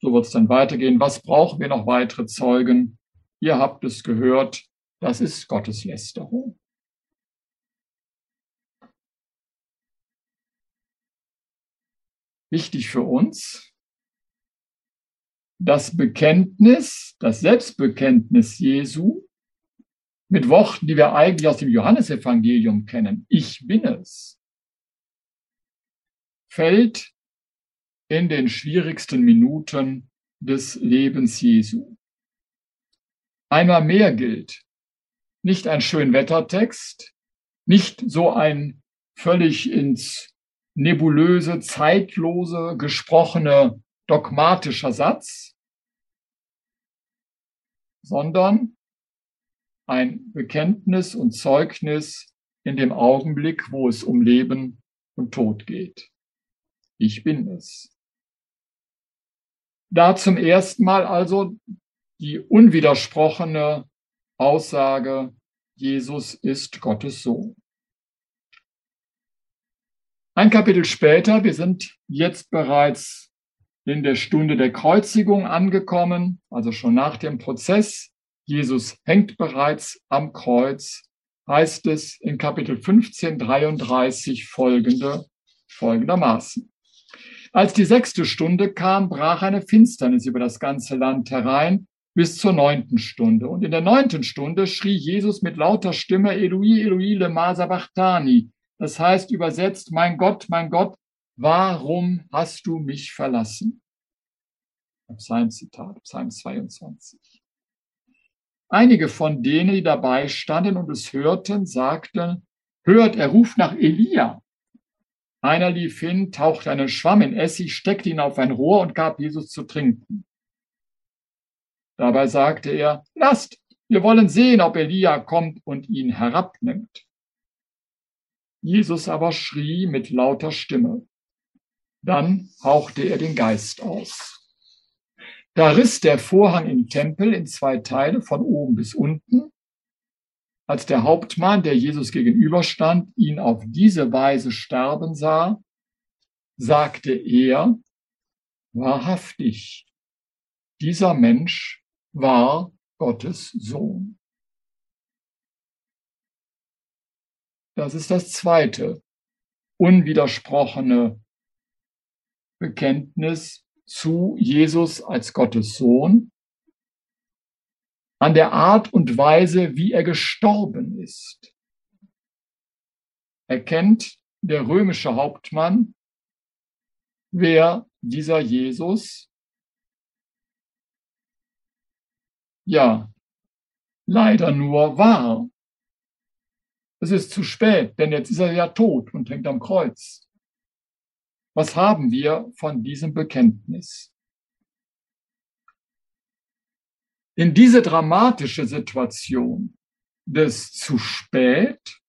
So wird es dann weitergehen. Was brauchen wir noch weitere Zeugen? Ihr habt es gehört, das ist Gotteslästerung. Wichtig für uns, das Bekenntnis, das Selbstbekenntnis Jesu mit Worten, die wir eigentlich aus dem Johannesevangelium kennen. Ich bin es fällt in den schwierigsten Minuten des Lebens Jesu. Einmal mehr gilt, nicht ein Schönwettertext, nicht so ein völlig ins nebulöse, zeitlose gesprochene dogmatischer Satz, sondern ein Bekenntnis und Zeugnis in dem Augenblick, wo es um Leben und Tod geht ich bin es. Da zum ersten Mal also die unwidersprochene Aussage, Jesus ist Gottes Sohn. Ein Kapitel später, wir sind jetzt bereits in der Stunde der Kreuzigung angekommen, also schon nach dem Prozess. Jesus hängt bereits am Kreuz, heißt es in Kapitel 15, 33 folgende, folgendermaßen. Als die sechste Stunde kam, brach eine Finsternis über das ganze Land herein bis zur neunten Stunde. Und in der neunten Stunde schrie Jesus mit lauter Stimme, Eloi, Eloi, lema sabachthani. Das heißt übersetzt, mein Gott, mein Gott, warum hast du mich verlassen? Psalmzitat, Psalm 22. Einige von denen, die dabei standen und es hörten, sagten, hört, er ruft nach Elia. Einer lief hin, tauchte einen Schwamm in Essig, steckte ihn auf ein Rohr und gab Jesus zu trinken. Dabei sagte er, lasst, wir wollen sehen, ob Elia kommt und ihn herabnimmt. Jesus aber schrie mit lauter Stimme. Dann hauchte er den Geist aus. Da riss der Vorhang im Tempel in zwei Teile von oben bis unten. Als der Hauptmann, der Jesus gegenüberstand, ihn auf diese Weise sterben sah, sagte er, wahrhaftig, dieser Mensch war Gottes Sohn. Das ist das zweite unwidersprochene Bekenntnis zu Jesus als Gottes Sohn, an der Art und Weise, wie er gestorben ist. Erkennt der römische Hauptmann, wer dieser Jesus, ja, leider nur war. Es ist zu spät, denn jetzt ist er ja tot und hängt am Kreuz. Was haben wir von diesem Bekenntnis? In diese dramatische Situation des zu spät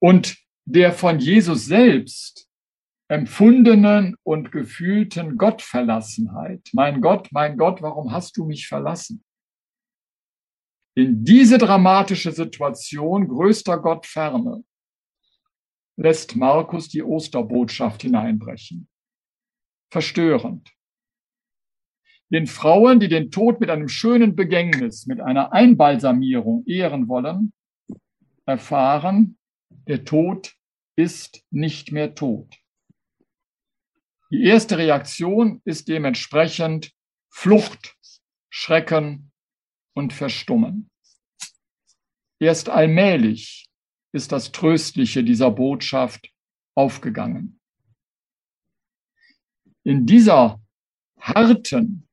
und der von Jesus selbst empfundenen und gefühlten Gottverlassenheit. Mein Gott, mein Gott, warum hast du mich verlassen? In diese dramatische Situation größter Gottferne lässt Markus die Osterbotschaft hineinbrechen. Verstörend. Den Frauen, die den Tod mit einem schönen Begängnis, mit einer Einbalsamierung ehren wollen, erfahren, der Tod ist nicht mehr tot. Die erste Reaktion ist dementsprechend Flucht, Schrecken und Verstummen. Erst allmählich ist das Tröstliche dieser Botschaft aufgegangen. In dieser harten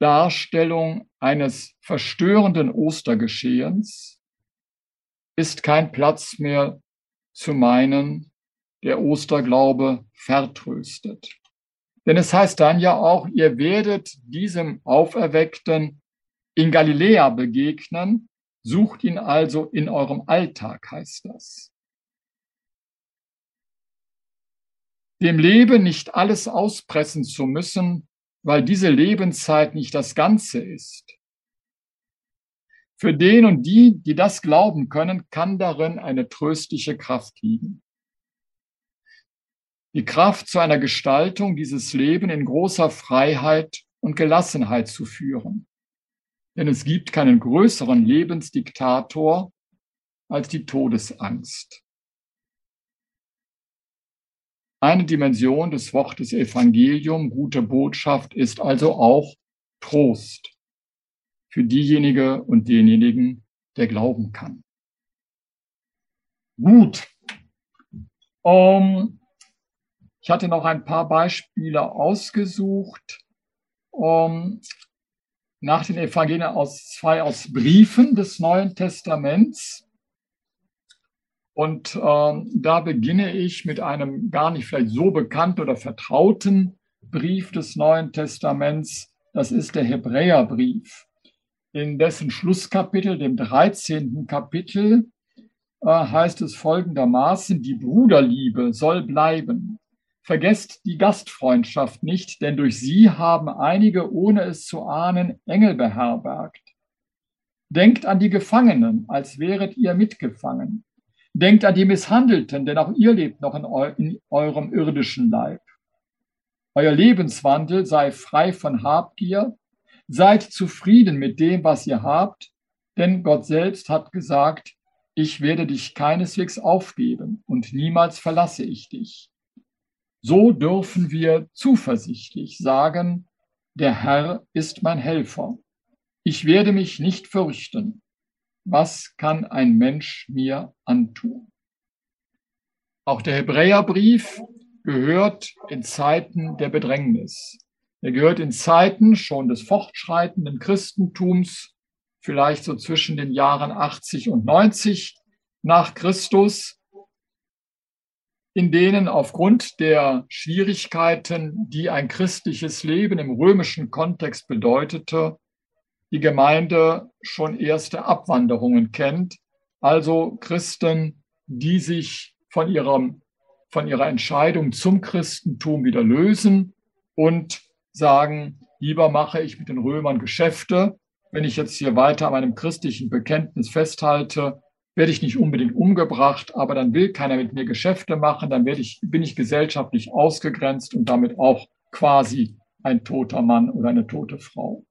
Darstellung eines verstörenden Ostergeschehens ist kein Platz mehr zu meinen, der Osterglaube vertröstet. Denn es heißt dann ja auch, ihr werdet diesem Auferweckten in Galiläa begegnen, Sucht ihn also in eurem Alltag, heißt das. Dem Leben nicht alles auspressen zu müssen, weil diese Lebenszeit nicht das Ganze ist. Für den und die, die das glauben können, kann darin eine tröstliche Kraft liegen. Die Kraft zu einer Gestaltung dieses Leben in großer Freiheit und Gelassenheit zu führen denn es gibt keinen größeren Lebensdiktator als die Todesangst. Eine Dimension des Wortes Evangelium, gute Botschaft, ist also auch Trost für diejenige und denjenigen, der glauben kann. Gut. Um, ich hatte noch ein paar Beispiele ausgesucht. Um, nach den Evangelien aus zwei aus Briefen des Neuen Testaments. Und ähm, da beginne ich mit einem gar nicht vielleicht so bekannten oder vertrauten Brief des Neuen Testaments. Das ist der Hebräerbrief. In dessen Schlusskapitel, dem 13. Kapitel, äh, heißt es folgendermaßen, die Bruderliebe soll bleiben. Vergesst die Gastfreundschaft nicht, denn durch sie haben einige, ohne es zu ahnen, Engel beherbergt. Denkt an die Gefangenen, als wäret ihr mitgefangen. Denkt an die Misshandelten, denn auch ihr lebt noch in, eu in eurem irdischen Leib. Euer Lebenswandel sei frei von Habgier. Seid zufrieden mit dem, was ihr habt, denn Gott selbst hat gesagt, ich werde dich keineswegs aufgeben und niemals verlasse ich dich. So dürfen wir zuversichtlich sagen, der Herr ist mein Helfer. Ich werde mich nicht fürchten. Was kann ein Mensch mir antun? Auch der Hebräerbrief gehört in Zeiten der Bedrängnis. Er gehört in Zeiten schon des fortschreitenden Christentums, vielleicht so zwischen den Jahren 80 und 90 nach Christus, in denen aufgrund der Schwierigkeiten, die ein christliches Leben im römischen Kontext bedeutete, die Gemeinde schon erste Abwanderungen kennt, also Christen, die sich von ihrem, von ihrer Entscheidung zum Christentum wieder lösen und sagen, lieber mache ich mit den Römern Geschäfte. Wenn ich jetzt hier weiter an meinem christlichen Bekenntnis festhalte, werde ich nicht unbedingt umgebracht, aber dann will keiner mit mir Geschäfte machen, dann werde ich, bin ich gesellschaftlich ausgegrenzt und damit auch quasi ein toter Mann oder eine tote Frau.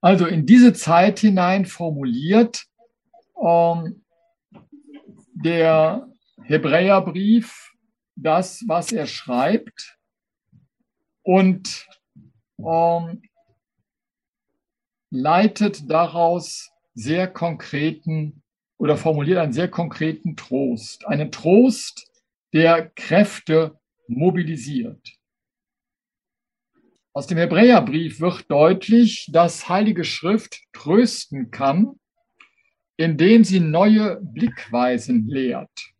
Also in diese Zeit hinein formuliert ähm, der Hebräerbrief das, was er schreibt und ähm, leitet daraus sehr konkreten oder formuliert einen sehr konkreten Trost. Einen Trost, der Kräfte mobilisiert. Aus dem Hebräerbrief wird deutlich, dass Heilige Schrift trösten kann, indem sie neue Blickweisen lehrt.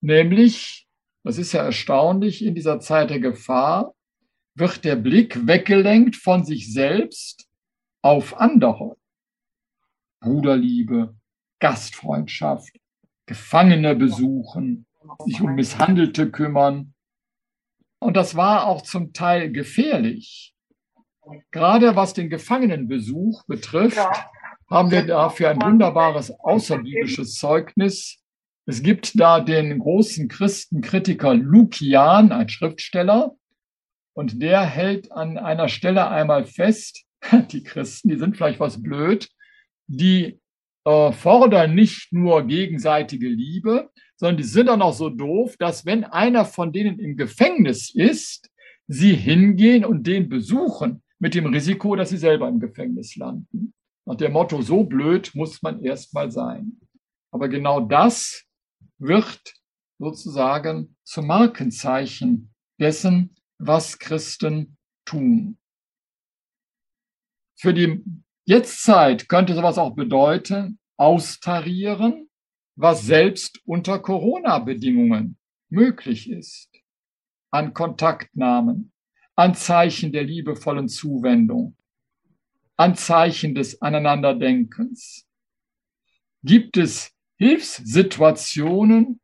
Nämlich das ist ja erstaunlich, in dieser Zeit der Gefahr wird der Blick weggelenkt von sich selbst auf andere. Bruderliebe, Gastfreundschaft, Gefangene besuchen, sich um Misshandelte kümmern. Und das war auch zum Teil gefährlich. Gerade was den Gefangenenbesuch betrifft, haben wir dafür ein wunderbares außerbiblisches Zeugnis es gibt da den großen Christenkritiker Lukian, ein Schriftsteller, und der hält an einer Stelle einmal fest, *laughs* die Christen, die sind vielleicht was blöd, die äh, fordern nicht nur gegenseitige Liebe, sondern die sind auch noch so doof, dass wenn einer von denen im Gefängnis ist, sie hingehen und den besuchen, mit dem Risiko, dass sie selber im Gefängnis landen. Nach dem Motto, so blöd muss man erst mal sein. Aber genau das wird sozusagen zum Markenzeichen dessen, was Christen tun. Für die Jetztzeit könnte sowas auch bedeuten, austarieren, was selbst unter Corona-Bedingungen möglich ist. An Kontaktnahmen, an Zeichen der liebevollen Zuwendung, an Zeichen des Aneinanderdenkens. Gibt es Hilfssituationen,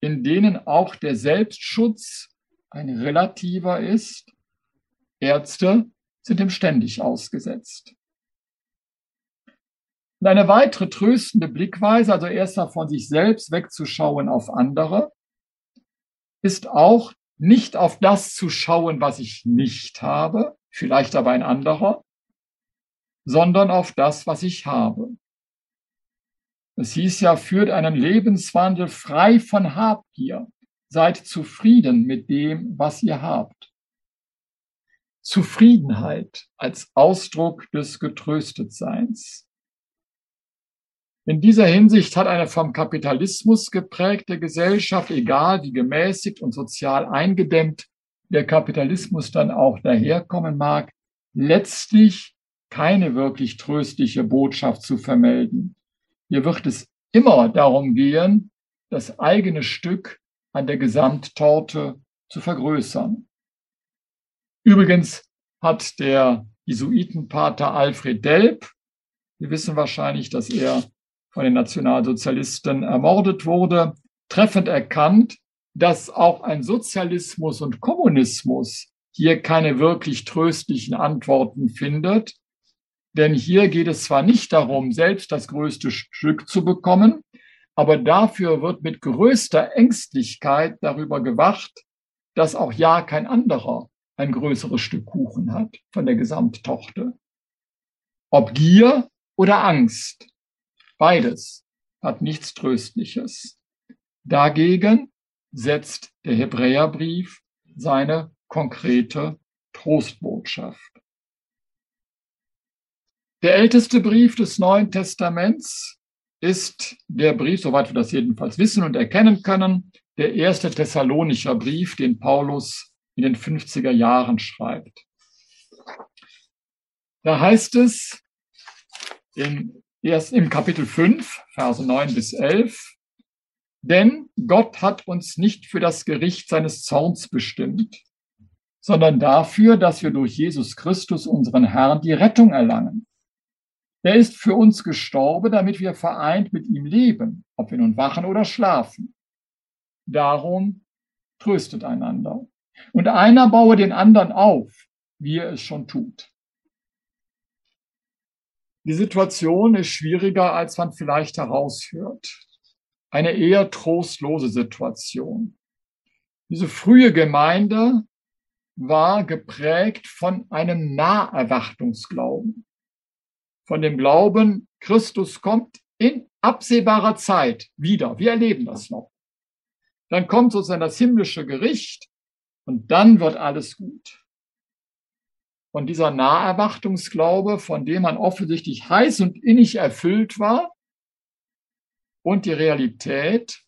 in denen auch der Selbstschutz ein relativer ist. Ärzte sind ihm ständig ausgesetzt. Und eine weitere tröstende Blickweise, also erst von sich selbst wegzuschauen auf andere, ist auch nicht auf das zu schauen, was ich nicht habe, vielleicht aber ein anderer, sondern auf das, was ich habe. Es hieß ja, führt einen Lebenswandel frei von Habgier. Seid zufrieden mit dem, was ihr habt. Zufriedenheit als Ausdruck des Getröstetseins. In dieser Hinsicht hat eine vom Kapitalismus geprägte Gesellschaft, egal wie gemäßigt und sozial eingedämmt der Kapitalismus dann auch daherkommen mag, letztlich keine wirklich tröstliche Botschaft zu vermelden. Hier wird es immer darum gehen, das eigene Stück an der Gesamttorte zu vergrößern. Übrigens hat der Jesuitenpater Alfred Delp, wir wissen wahrscheinlich, dass er von den Nationalsozialisten ermordet wurde, treffend erkannt, dass auch ein Sozialismus und Kommunismus hier keine wirklich tröstlichen Antworten findet, denn hier geht es zwar nicht darum, selbst das größte Stück zu bekommen, aber dafür wird mit größter Ängstlichkeit darüber gewacht, dass auch ja kein anderer ein größeres Stück Kuchen hat von der Gesamttochter. Ob Gier oder Angst, Beides hat nichts Tröstliches. Dagegen setzt der Hebräerbrief seine konkrete Trostbotschaft. Der älteste Brief des Neuen Testaments ist der Brief, soweit wir das jedenfalls wissen und erkennen können, der erste Thessalonischer Brief, den Paulus in den 50er Jahren schreibt. Da heißt es in, erst im Kapitel 5, Verse 9 bis 11, denn Gott hat uns nicht für das Gericht seines Zorns bestimmt, sondern dafür, dass wir durch Jesus Christus, unseren Herrn, die Rettung erlangen. Er ist für uns gestorben, damit wir vereint mit ihm leben, ob wir nun wachen oder schlafen. Darum tröstet einander. Und einer baue den anderen auf, wie er es schon tut. Die Situation ist schwieriger, als man vielleicht heraushört. Eine eher trostlose Situation. Diese frühe Gemeinde war geprägt von einem Naherwartungsglauben. Von dem Glauben, Christus kommt in absehbarer Zeit wieder. Wir erleben das noch. Dann kommt sozusagen das himmlische Gericht und dann wird alles gut. Und dieser Naherwartungsglaube, von dem man offensichtlich heiß und innig erfüllt war, und die Realität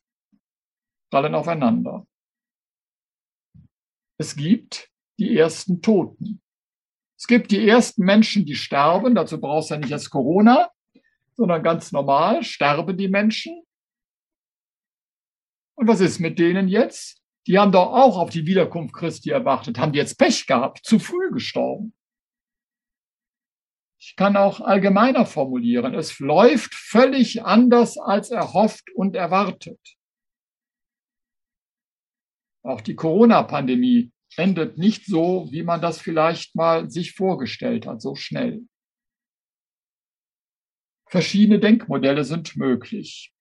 fallen aufeinander. Es gibt die ersten Toten. Es gibt die ersten Menschen, die sterben. Dazu brauchst du ja nicht erst Corona, sondern ganz normal sterben die Menschen. Und was ist mit denen jetzt? Die haben doch auch auf die Wiederkunft Christi erwartet. Haben jetzt Pech gehabt? Zu früh gestorben? Ich kann auch allgemeiner formulieren. Es läuft völlig anders als erhofft und erwartet. Auch die Corona-Pandemie endet nicht so, wie man das vielleicht mal sich vorgestellt hat, so schnell. Verschiedene Denkmodelle sind möglich.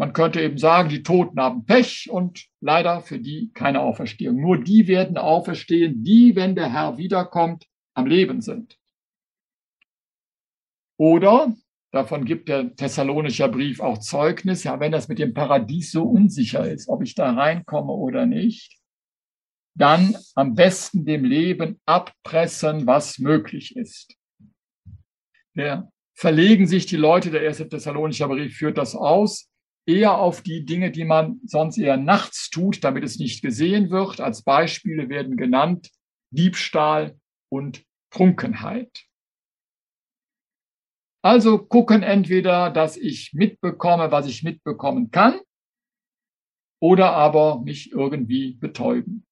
Man könnte eben sagen, die Toten haben Pech und leider für die keine Auferstehung. Nur die werden auferstehen, die, wenn der Herr wiederkommt, am Leben sind. Oder, davon gibt der Thessalonischer Brief auch Zeugnis, ja, wenn das mit dem Paradies so unsicher ist, ob ich da reinkomme oder nicht, dann am besten dem Leben abpressen, was möglich ist. Ja, verlegen sich die Leute, der erste Thessalonischer Brief führt das aus, eher auf die Dinge, die man sonst eher nachts tut, damit es nicht gesehen wird. Als Beispiele werden genannt Diebstahl und Trunkenheit. Also gucken entweder, dass ich mitbekomme, was ich mitbekommen kann, oder aber mich irgendwie betäuben.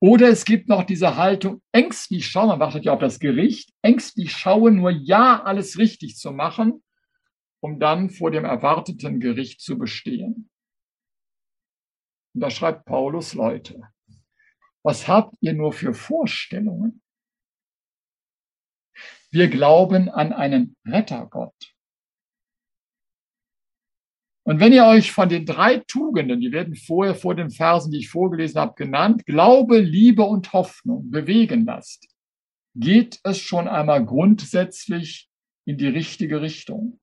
Oder es gibt noch diese Haltung, ängstlich schauen, man wartet ja auf das Gericht, ängstlich schauen, nur ja alles richtig zu machen, um dann vor dem erwarteten Gericht zu bestehen. Und da schreibt Paulus, Leute, was habt ihr nur für Vorstellungen? Wir glauben an einen Rettergott. Und wenn ihr euch von den drei Tugenden, die werden vorher vor den Versen, die ich vorgelesen habe, genannt, Glaube, Liebe und Hoffnung bewegen lasst, geht es schon einmal grundsätzlich in die richtige Richtung.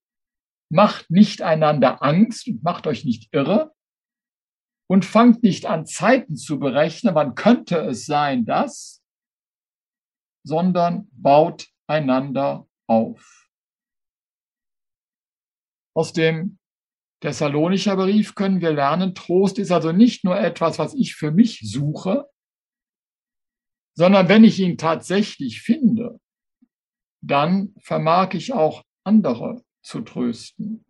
Macht nicht einander Angst und macht euch nicht irre und fangt nicht an, Zeiten zu berechnen, wann könnte es sein, dass, sondern baut einander auf. Aus dem Thessalonischer Brief können wir lernen, Trost ist also nicht nur etwas, was ich für mich suche, sondern wenn ich ihn tatsächlich finde, dann vermag ich auch andere zu trösten.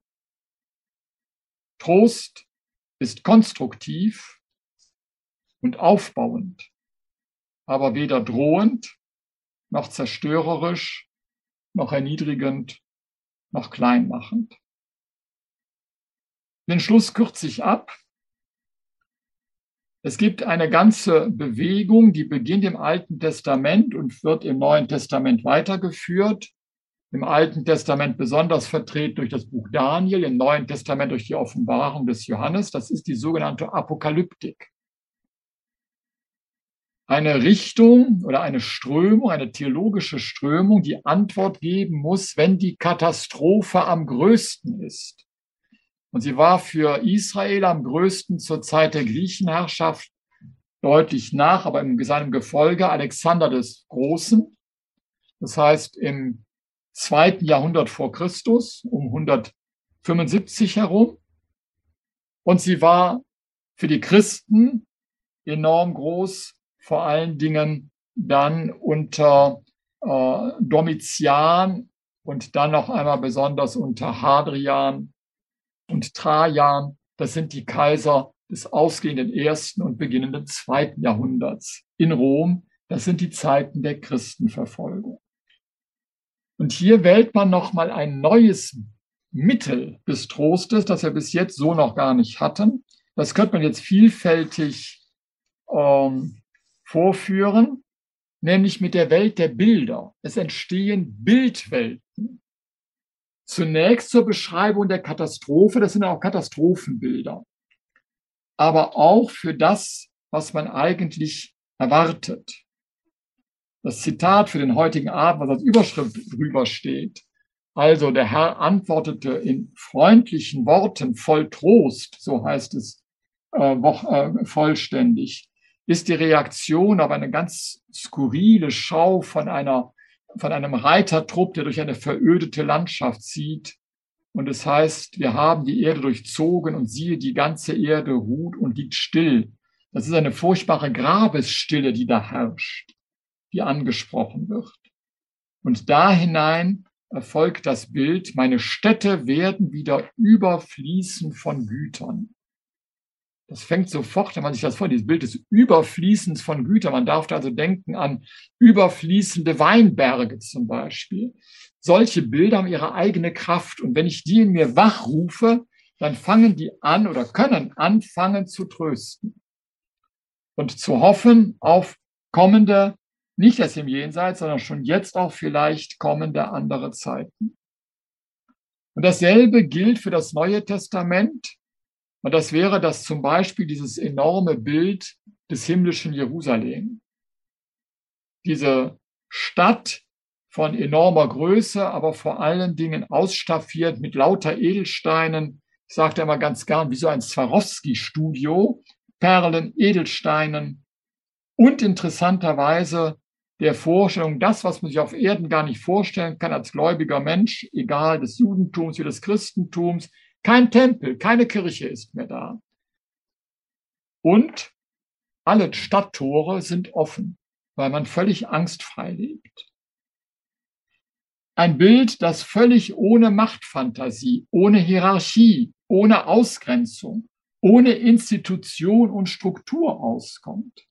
Trost ist konstruktiv und aufbauend, aber weder drohend noch zerstörerisch, noch erniedrigend, noch kleinmachend. Den Schluss kürze ich ab. Es gibt eine ganze Bewegung, die beginnt im Alten Testament und wird im Neuen Testament weitergeführt. Im Alten Testament besonders vertreten durch das Buch Daniel, im Neuen Testament durch die Offenbarung des Johannes. Das ist die sogenannte Apokalyptik. eine Richtung oder eine Strömung, eine theologische Strömung, die Antwort geben muss, wenn die Katastrophe am größten ist. Und sie war für Israel am größten zur Zeit der Griechenherrschaft deutlich nach, aber in seinem Gefolge Alexander des Großen. Das heißt, im zweiten Jahrhundert vor Christus, um 175 herum. Und sie war für die Christen enorm groß, vor allen Dingen dann unter äh, Domitian und dann noch einmal besonders unter Hadrian und Trajan. Das sind die Kaiser des ausgehenden ersten und beginnenden zweiten Jahrhunderts in Rom. Das sind die Zeiten der Christenverfolgung. Und hier wählt man nochmal ein neues Mittel des Trostes, das wir bis jetzt so noch gar nicht hatten. Das könnte man jetzt vielfältig ähm, vorführen, nämlich mit der Welt der Bilder. Es entstehen Bildwelten. Zunächst zur Beschreibung der Katastrophe, das sind auch Katastrophenbilder, aber auch für das, was man eigentlich erwartet. Das Zitat für den heutigen Abend, was als Überschrift drüber steht. Also der Herr antwortete in freundlichen Worten voll Trost, so heißt es äh, äh, vollständig ist die Reaktion auf eine ganz skurrile Schau von einer, von einem Reitertrupp, der durch eine verödete Landschaft zieht. Und es heißt, wir haben die Erde durchzogen und siehe, die ganze Erde ruht und liegt still. Das ist eine furchtbare Grabesstille, die da herrscht, die angesprochen wird. Und da hinein erfolgt das Bild, meine Städte werden wieder überfließen von Gütern. Das fängt sofort, wenn man sich das vor, dieses Bild des Überfließens von Gütern. Man darf da also denken an überfließende Weinberge zum Beispiel. Solche Bilder haben ihre eigene Kraft. Und wenn ich die in mir wachrufe, dann fangen die an oder können anfangen zu trösten und zu hoffen auf kommende, nicht erst im Jenseits, sondern schon jetzt auch vielleicht kommende andere Zeiten. Und dasselbe gilt für das Neue Testament. Und das wäre das zum Beispiel dieses enorme Bild des himmlischen Jerusalem. Diese Stadt von enormer Größe, aber vor allen Dingen ausstaffiert mit lauter Edelsteinen. Ich sagte immer ganz gern, wie so ein Swarovski-Studio. Perlen, Edelsteinen und interessanterweise der Vorstellung, das, was man sich auf Erden gar nicht vorstellen kann als gläubiger Mensch, egal des Judentums wie des Christentums, kein Tempel, keine Kirche ist mehr da. Und alle Stadttore sind offen, weil man völlig angstfrei lebt. Ein Bild, das völlig ohne Machtfantasie, ohne Hierarchie, ohne Ausgrenzung, ohne Institution und Struktur auskommt.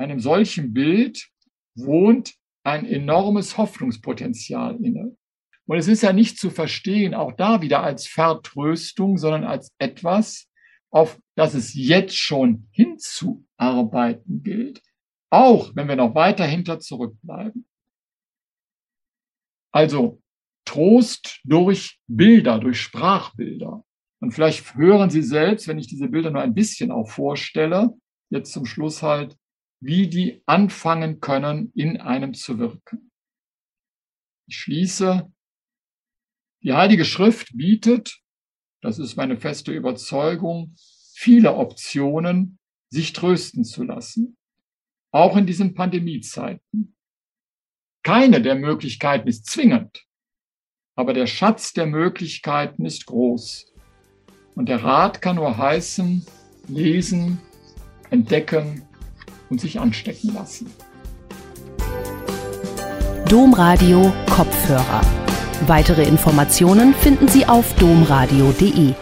Einem solchen Bild wohnt ein enormes Hoffnungspotenzial inne. Und es ist ja nicht zu verstehen, auch da wieder als Vertröstung, sondern als etwas, auf das es jetzt schon hinzuarbeiten gilt, auch wenn wir noch weiter hinter zurückbleiben. Also Trost durch Bilder, durch Sprachbilder. Und vielleicht hören Sie selbst, wenn ich diese Bilder nur ein bisschen auch vorstelle, jetzt zum Schluss halt, wie die anfangen können, in einem zu wirken. Ich schließe die Heilige Schrift bietet, das ist meine feste Überzeugung, viele Optionen, sich trösten zu lassen, auch in diesen Pandemiezeiten. Keine der Möglichkeiten ist zwingend, aber der Schatz der Möglichkeiten ist groß. Und der Rat kann nur heißen, lesen, entdecken und sich anstecken lassen. Domradio Kopfhörer Weitere Informationen finden Sie auf domradio.de.